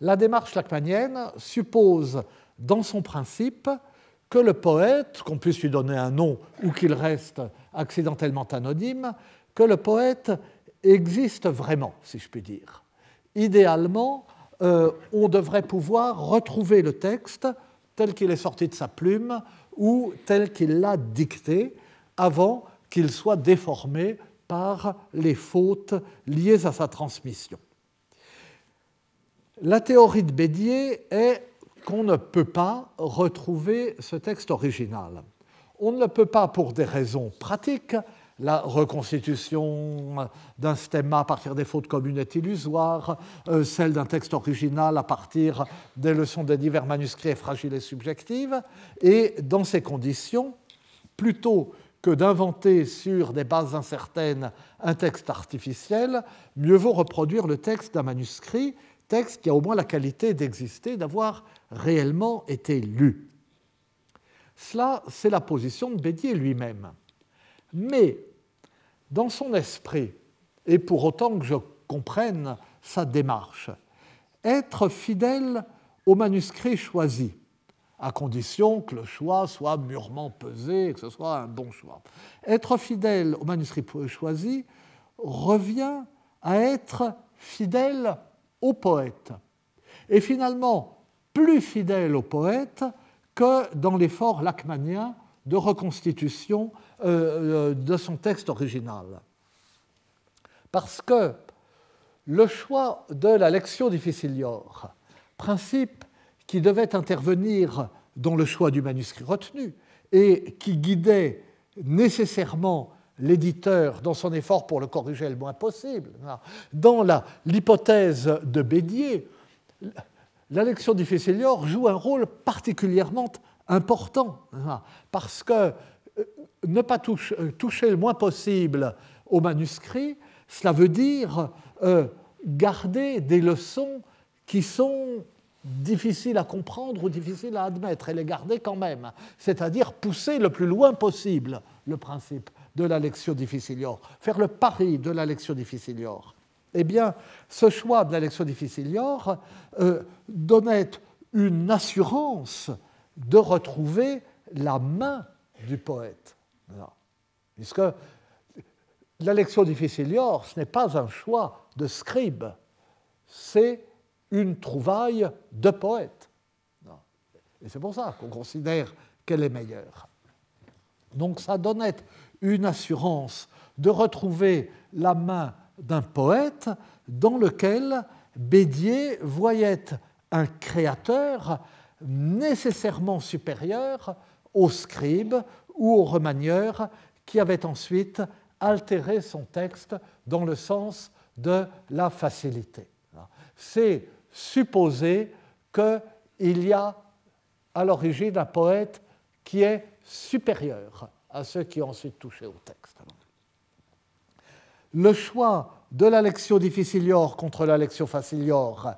La démarche lacmanienne suppose dans son principe que le poète, qu'on puisse lui donner un nom ou qu'il reste accidentellement anonyme, que le poète existe vraiment, si je puis dire. Idéalement, euh, on devrait pouvoir retrouver le texte tel qu'il est sorti de sa plume ou tel qu'il l'a dicté avant qu'il soit déformé par les fautes liées à sa transmission. La théorie de Bédier est qu'on ne peut pas retrouver ce texte original. On ne le peut pas pour des raisons pratiques, la reconstitution d'un stemma à partir des fautes communes est illusoire, euh, celle d'un texte original à partir des leçons des divers manuscrits est fragile et subjective, et dans ces conditions, plutôt que d'inventer sur des bases incertaines un texte artificiel, mieux vaut reproduire le texte d'un manuscrit, texte qui a au moins la qualité d'exister, d'avoir réellement été lu. Cela, c'est la position de Bédier lui-même. Mais dans son esprit, et pour autant que je comprenne sa démarche, être fidèle au manuscrit choisi, à condition que le choix soit mûrement pesé, que ce soit un bon choix. Être fidèle au manuscrit choisi revient à être fidèle au poète. Et finalement, plus fidèle au poète que dans l'effort lachmanien de reconstitution euh, euh, de son texte original. Parce que le choix de la lectio difficilior, principe qui devait intervenir dans le choix du manuscrit retenu et qui guidait nécessairement l'éditeur dans son effort pour le corriger le moins possible. Dans l'hypothèse de Bédier, la lectio difficilior joue un rôle particulièrement important parce que euh, ne pas euh, toucher, le moins possible au manuscrit, cela veut dire euh, garder des leçons qui sont difficiles à comprendre ou difficiles à admettre et les garder quand même, c'est-à-dire pousser le plus loin possible le principe de la lectio difficilior, faire le pari de la lectio difficilior. Eh bien, ce choix de la lectio difficilior euh, donnait une assurance de retrouver la main du poète. Puisque la lectio difficilior, ce n'est pas un choix de scribe, c'est une trouvaille de poète. Et c'est pour ça qu'on considère qu'elle est meilleure. Donc ça donnait une assurance de retrouver la main d'un poète dans lequel Bédier voyait un créateur nécessairement supérieur au scribe ou au remanieur qui avait ensuite altéré son texte dans le sens de la facilité. C'est supposer qu'il y a à l'origine un poète qui est supérieur à ceux qui ont ensuite touché au texte. Le choix de la lectio difficilior contre la lectio facilior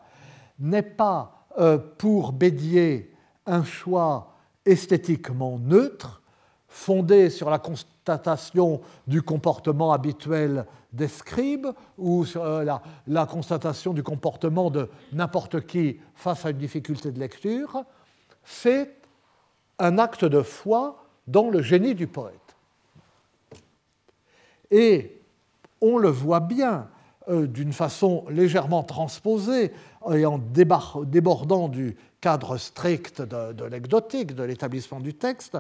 n'est pas euh, pour Bédier un choix esthétiquement neutre, fondé sur la constatation du comportement habituel des scribes ou sur euh, la, la constatation du comportement de n'importe qui face à une difficulté de lecture, c'est un acte de foi dans le génie du poète. Et on le voit bien euh, d'une façon légèrement transposée et en débordant du cadre strict de, l'anecdotique, de l'établissement du texte,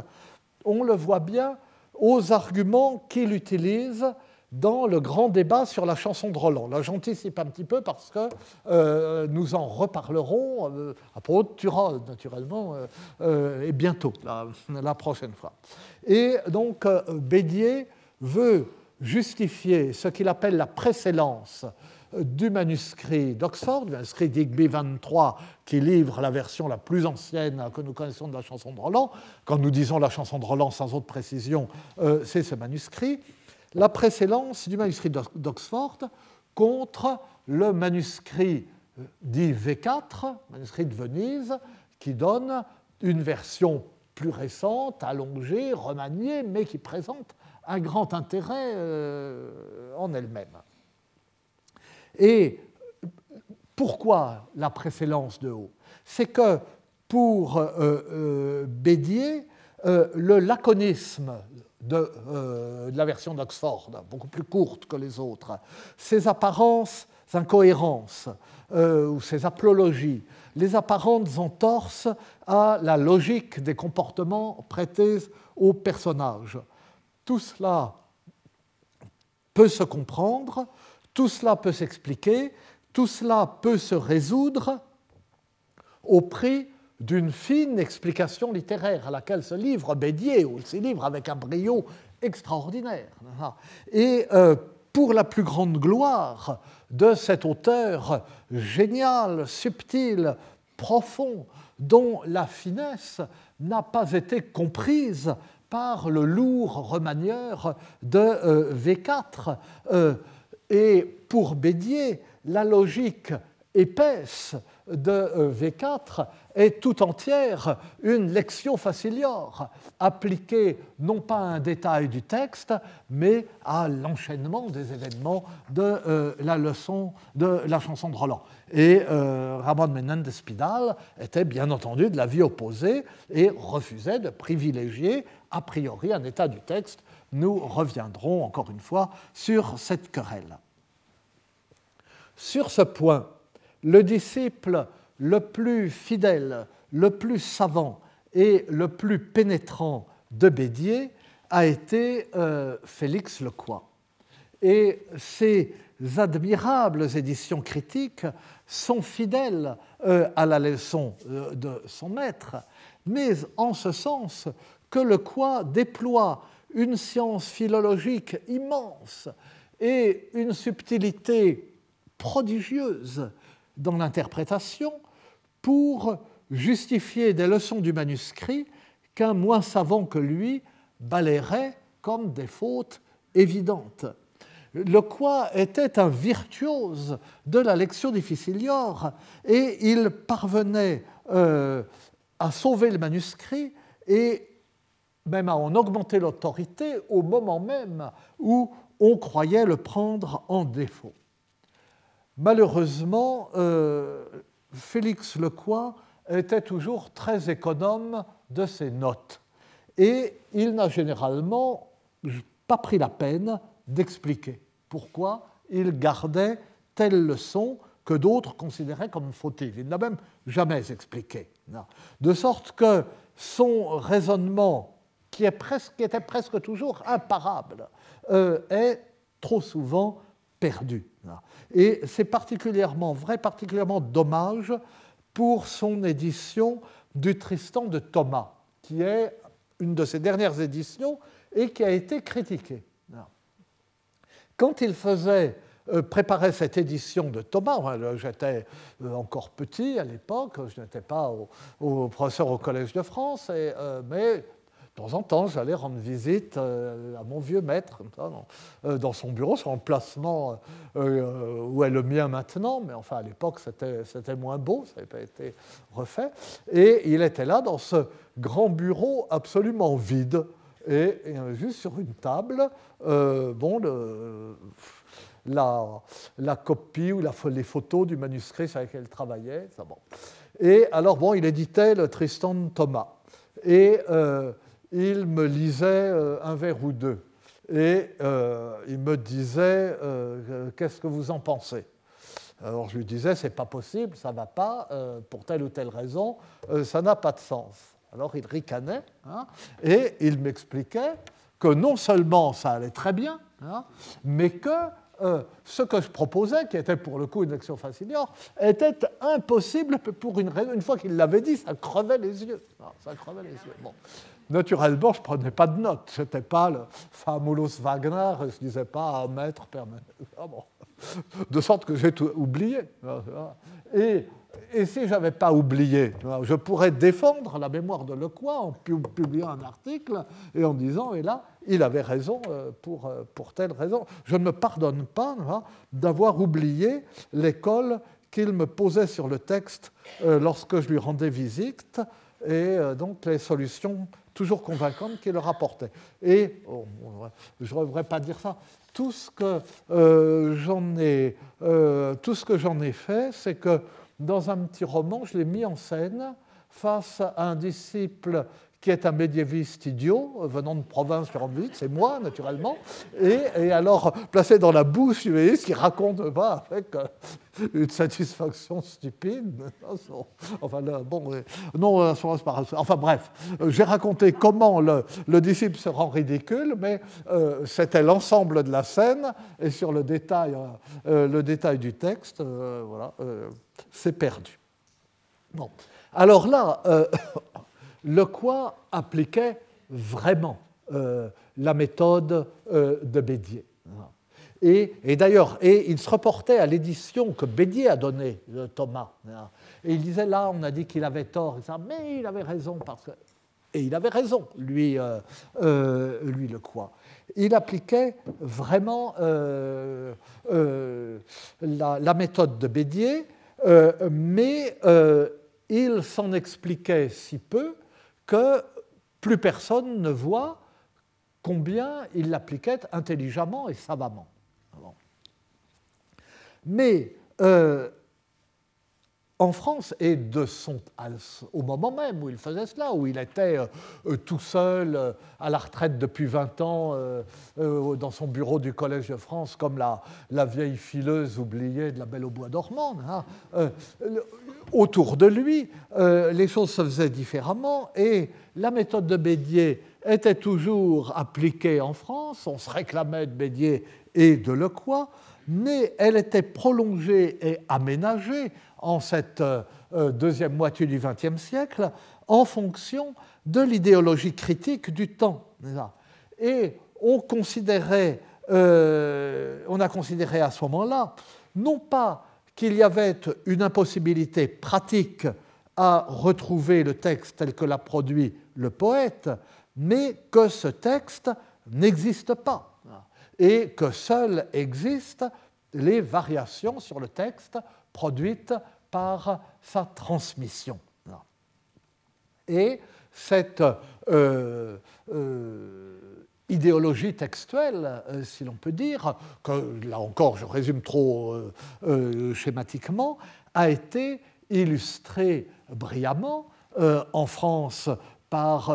on le voit bien aux arguments qu'il utilise dans le grand débat sur la chanson de Roland. Là, j'anticipe un petit peu parce que euh, nous en reparlerons euh, à propos de Turon, naturellement, euh, et bientôt, la, la, prochaine fois. Et donc, Bédier veut justifier ce qu'il appelle la précédence du manuscrit d'Oxford, le manuscrit d'Igby 23, qui livre la version la plus ancienne que nous connaissons de la chanson de Roland. Quand nous disons la chanson de Roland sans autre précision, c'est ce manuscrit la précédence du manuscrit d'Oxford contre le manuscrit euh, dit V4, manuscrit de Venise, qui donne une version plus récente, allongée, remaniée, mais qui présente un grand intérêt euh, en elle-même. Et pourquoi la précédence de haut? C'est que pour euh, Bédier, le laconisme euh, de, la version d'Oxford, beaucoup plus courte que les autres. Ces apparences incohérences euh, ou ces aplologies, les apparentes entorses à la logique des comportements prêtés aux personnages. Tout cela peut se comprendre, tout cela peut s'expliquer, tout cela peut se résoudre au prix d'une fine explication littéraire à laquelle se livre Bédier, ou se livre avec un brio extraordinaire. Et pour la plus grande gloire de cet auteur génial, subtil, profond, dont la finesse n'a pas été comprise par le lourd remanieur de euh, V4. Euh, et pour Bédier, la logique épaisse de euh, V4 est tout entière une lection facilior, appliquée non pas à un détail du texte, mais à l'enchaînement des événements de euh, la leçon de la chanson de Roland. Et euh, Ramon Menendez Pidal était bien entendu de l'avis opposé et refusait de privilégier a priori un état du texte. Nous reviendrons encore une fois sur cette querelle. Sur ce point, le disciple le plus fidèle, le plus savant et le plus pénétrant de Bédier a été euh, Félix Lecoy. Et ces admirables éditions critiques sont fidèles euh, à la leçon euh, de son maître, mais en ce sens que Lecoy déploie une science philologique immense et une subtilité prodigieuse dans l'interprétation pour justifier des leçons du manuscrit qu'un moins savant que lui balayerait comme des fautes évidentes. Le quoi était un virtuose de la lecture difficilior et il parvenait euh, à sauver le manuscrit et même à en augmenter l'autorité au moment même où on croyait le prendre en défaut. Malheureusement, euh, Félix Lecoy était toujours très économe de ses notes et il n'a généralement pas pris la peine d'expliquer pourquoi il gardait telle leçon que d'autres considéraient comme fautive. Il n'a même jamais expliqué. De sorte que son raisonnement, qui, était presque toujours imparable, euh, est trop souvent perdu. Et c'est particulièrement vrai, particulièrement dommage pour son édition du Tristan de Thomas, qui est une de ses dernières éditions et qui a été critiquée. Quand il faisait euh, préparer cette édition de Thomas, j'étais euh, encore petit à l'époque, je n'étais pas au, professeur au Collège de France, euh, mais de temps en temps, j'allais rendre visite euh, à mon vieux maître euh, dans son bureau, sur un placement euh, où est le mien maintenant, mais enfin à l'époque c'était moins beau, ça n'avait pas été refait. Et il était là dans ce grand bureau absolument vide, et, juste sur une table, bon, la, copie ou les photos du manuscrit sur lequel il travaillait. Ça, bon. Et alors, bon, il éditait le Tristan Thomas. Et il me lisait euh, un vers ou deux et euh, il me disait euh, qu'est-ce que vous en pensez? Alors je lui disais c'est pas possible, ça va pas, pour telle ou telle raison, ça n'a pas de sens. Alors il ricanait hein, et il m'expliquait que non seulement ça allait très bien, hein, mais que ce que je proposais, qui était pour le coup une action faciliore, était impossible pour une raison. Une fois qu'il l'avait dit, ça crevait les yeux. ça crevait les yeux. Naturellement, je ne prenais pas de notes. Je n'étais pas le famulus Wagner, je ne disais pas un maître permanent. Ah de sorte que j'ai tout oublié. Et, si je n'avais pas oublié, je pourrais défendre la mémoire de Lecoy en publiant un article et en disant, et là, il avait raison euh, pour, euh, pour telle raison. Je ne me pardonne pas d'avoir oublié l'école qu'il me posait sur le texte euh, lorsque je lui rendais visite et donc les solutions toujours convaincante qu'il leur apportait. Et, oh, je ne devrais pas dire ça, tout ce que euh, j'en ai, euh, tout ce que j'en ai fait, c'est que dans un petit roman, je l'ai mis en scène face à un disciple qui est un médiéviste idiot, venant de province sur c'est moi, naturellement, et, alors placé dans la bouche du médiéviste qui raconte pas avec euh, une satisfaction stupide. Enfin, bon, non, euh, enfin bref, j'ai raconté comment le, disciple se rend ridicule, mais euh, c'était l'ensemble de la scène, et sur le détail, le détail du texte, voilà, c'est perdu. Bon. Alors là, le quoi appliquait vraiment euh, la méthode de Bédier. Et, d'ailleurs, et il se reportait à l'édition que Bédier a donnée de Thomas. Et il disait là, on a dit qu'il avait tort, mais il avait raison parce que. Et il avait raison, lui, lui le quoi il appliquait vraiment euh, euh, la, méthode de Bédier, euh, mais il s'en expliquait si peu que plus personne ne voit combien il l'appliquait intelligemment et savamment. Mais en France et de son, au moment même où il faisait cela, où il était euh, euh, tout seul euh, à la retraite depuis 20 ans dans son bureau du Collège de France, comme la, la vieille fileuse oubliée de la Belle au Bois dormant. Hein, autour de lui, les choses se faisaient différemment et la méthode de Bédier était toujours appliquée en France. On se réclamait de Bédier et de Lecoy, mais elle était prolongée et aménagée en cette euh, euh, deuxième moitié du XXe siècle en fonction de l'idéologie critique du temps. Et on, considérait, euh, on a considéré à ce moment-là, non pas qu'il y avait une impossibilité pratique à retrouver le texte tel que l'a produit le poète, mais que ce texte n'existe pas et que seules existent les variations sur le texte produite par sa transmission. Et cette euh, euh, idéologie textuelle, euh, si l'on peut dire, que là encore je résume trop schématiquement, a été illustrée brillamment en France par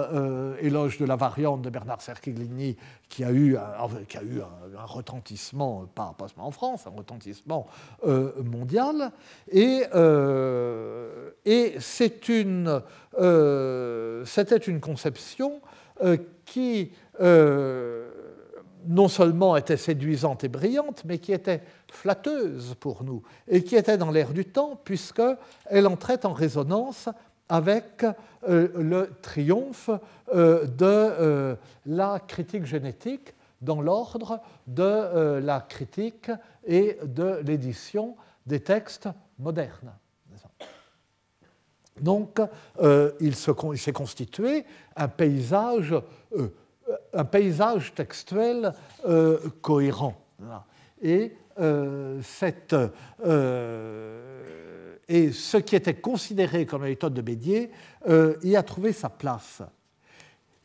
Éloge de la variante de Bernard Cerchiglini, qui a eu un, qui a eu un, retentissement, pas, pas, seulement en France, un retentissement euh, mondial. Et, euh, et c'est une, c'était une conception qui non seulement était séduisante et brillante, mais qui était flatteuse pour nous, et qui était dans l'air du temps, puisqu'elle entrait en résonance avec euh, le triomphe euh, de euh, la critique génétique dans l'ordre de la critique et de l'édition des textes modernes. Donc, il s'est constitué un paysage, un paysage textuel cohérent. Et cette et ce qui était considéré comme la méthode de Bédier euh, y a trouvé sa place.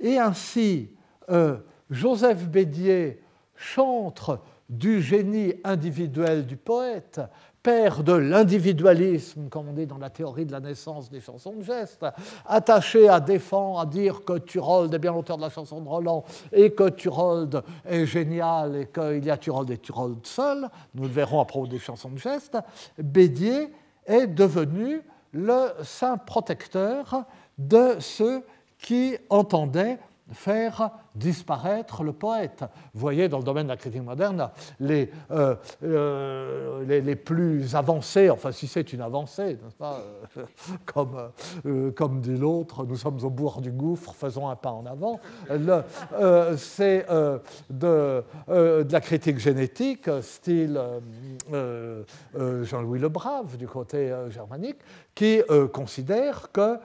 Et ainsi, euh, Joseph Bédier, chantre du génie individuel du poète, père de l'individualisme, comme on dit dans la théorie de la naissance des chansons de geste, attaché à défendre, à dire que Turold est bien l'auteur de la chanson de Roland et que Turold est génial et qu'il y a Turold et Turold seul, nous le verrons à propos des chansons de geste, Bédier est devenu le saint protecteur de ceux qui entendaient faire disparaître le poète. Vous voyez, dans le domaine de la critique moderne, les, euh, euh, les, plus avancés, enfin si c'est une avancée, pas euh, comme, comme dit l'autre, nous sommes au bord du gouffre, faisons un pas en avant, c'est de, de, la critique génétique, style Jean-Louis Le Brave du côté germanique, qui considère que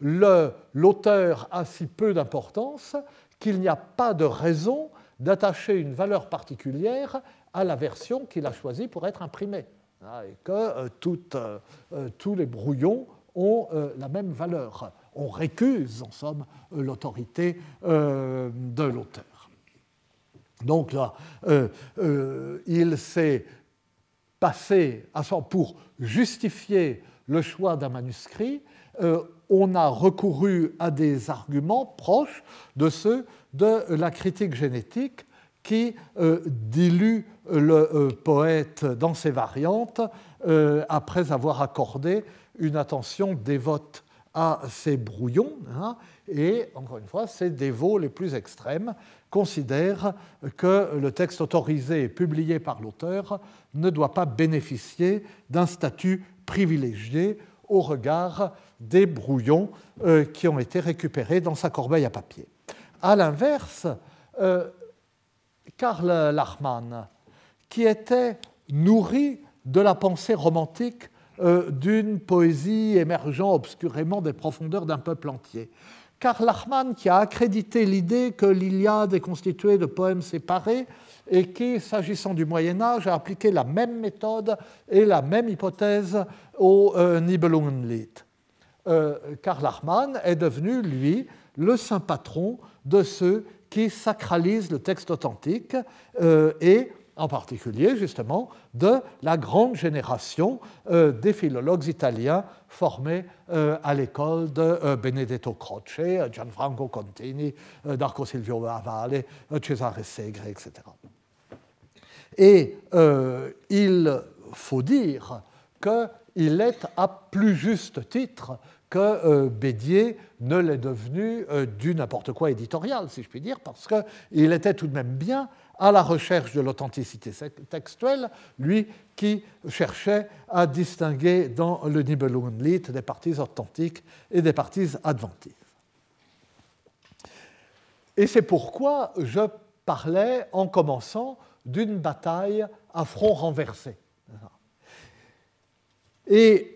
l'auteur a si peu d'importance qu'il n'y a pas de raison d'attacher une valeur particulière à la version qu'il a choisie pour être imprimée, hein, et que euh, euh, euh, tous les brouillons ont la même valeur. On récuse, en somme, l'autorité de l'auteur. Donc là, il s'est passé, pour justifier le choix d'un manuscrit, on a recouru à des arguments proches de ceux de la critique génétique qui euh, dilue le euh, poète dans ses variantes euh, après avoir accordé une attention dévote à ses brouillons. Hein, et encore une fois, ces dévots les plus extrêmes considèrent que le texte autorisé et publié par l'auteur ne doit pas bénéficier d'un statut privilégié au regard des brouillons euh, qui ont été récupérés dans sa corbeille à papier. À l'inverse, Karl Lachmann, qui était nourri de la pensée romantique d'une poésie émergeant obscurément des profondeurs d'un peuple entier. Karl Lachmann, qui a accrédité l'idée que l'Iliade est constituée de poèmes séparés et qui, s'agissant du Moyen Âge, a appliqué la même méthode et la même hypothèse au euh, Nibelungenlied. Euh, Karl est devenu, lui, le saint patron de ceux qui sacralisent le texte authentique euh, et en particulier justement de la grande génération euh, des philologues italiens formés euh, à l'école de Benedetto Croce, Gianfranco Contini, Darco Silvio Avale, Cesare Segre, etc. Et il faut dire qu'il est à plus juste titre que Bédier ne l'est devenu du n'importe quoi éditorial, si je puis dire, parce qu'il était tout de même bien à la recherche de l'authenticité textuelle, lui qui cherchait à distinguer dans le Nibelungenlied des parties authentiques et des parties adventives. Et c'est pourquoi je parlais en commençant d'une bataille à front renversé. Et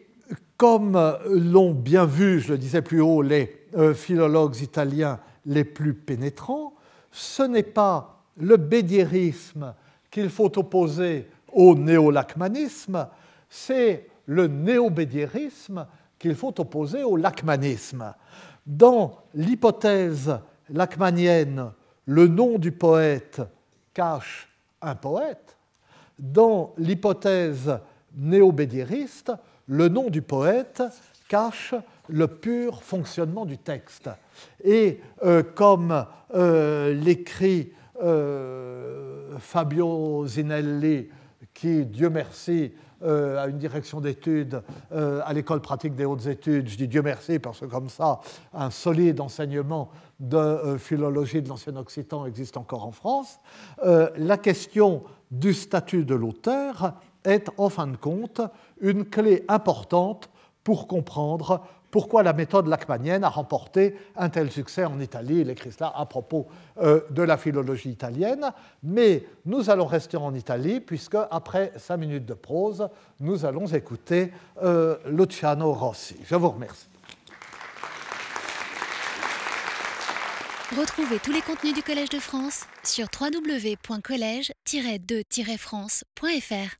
comme l'ont bien vu, je le disais plus haut, les euh, philologues italiens les plus pénétrants, ce n'est pas le bédiérisme qu'il faut opposer au néolacmanisme, c'est le néobédiérisme qu'il faut opposer au lacmanisme. Dans l'hypothèse lacmanienne, le nom du poète cache un poète. Dans l'hypothèse néobédiériste, le nom du poète cache le pur fonctionnement du texte. Et euh, comme euh, l'écrit euh, Fabio Zinelli, qui, Dieu merci, a une direction d'études à l'école pratique des hautes études. Je dis Dieu merci parce que comme ça, un solide enseignement de philologie de l'ancien occitan existe encore en France. la question du statut de l'auteur est en fin de compte une clé importante pour comprendre pourquoi la méthode lacmanienne a remporté un tel succès en Italie. Il écrit cela à propos euh, de la philologie italienne. Mais nous allons rester en Italie, puisque après cinq minutes de prose, nous allons écouter euh, Luciano Rossi. Je vous remercie. Retrouvez tous les contenus du Collège de France sur www.colège-2-france.fr.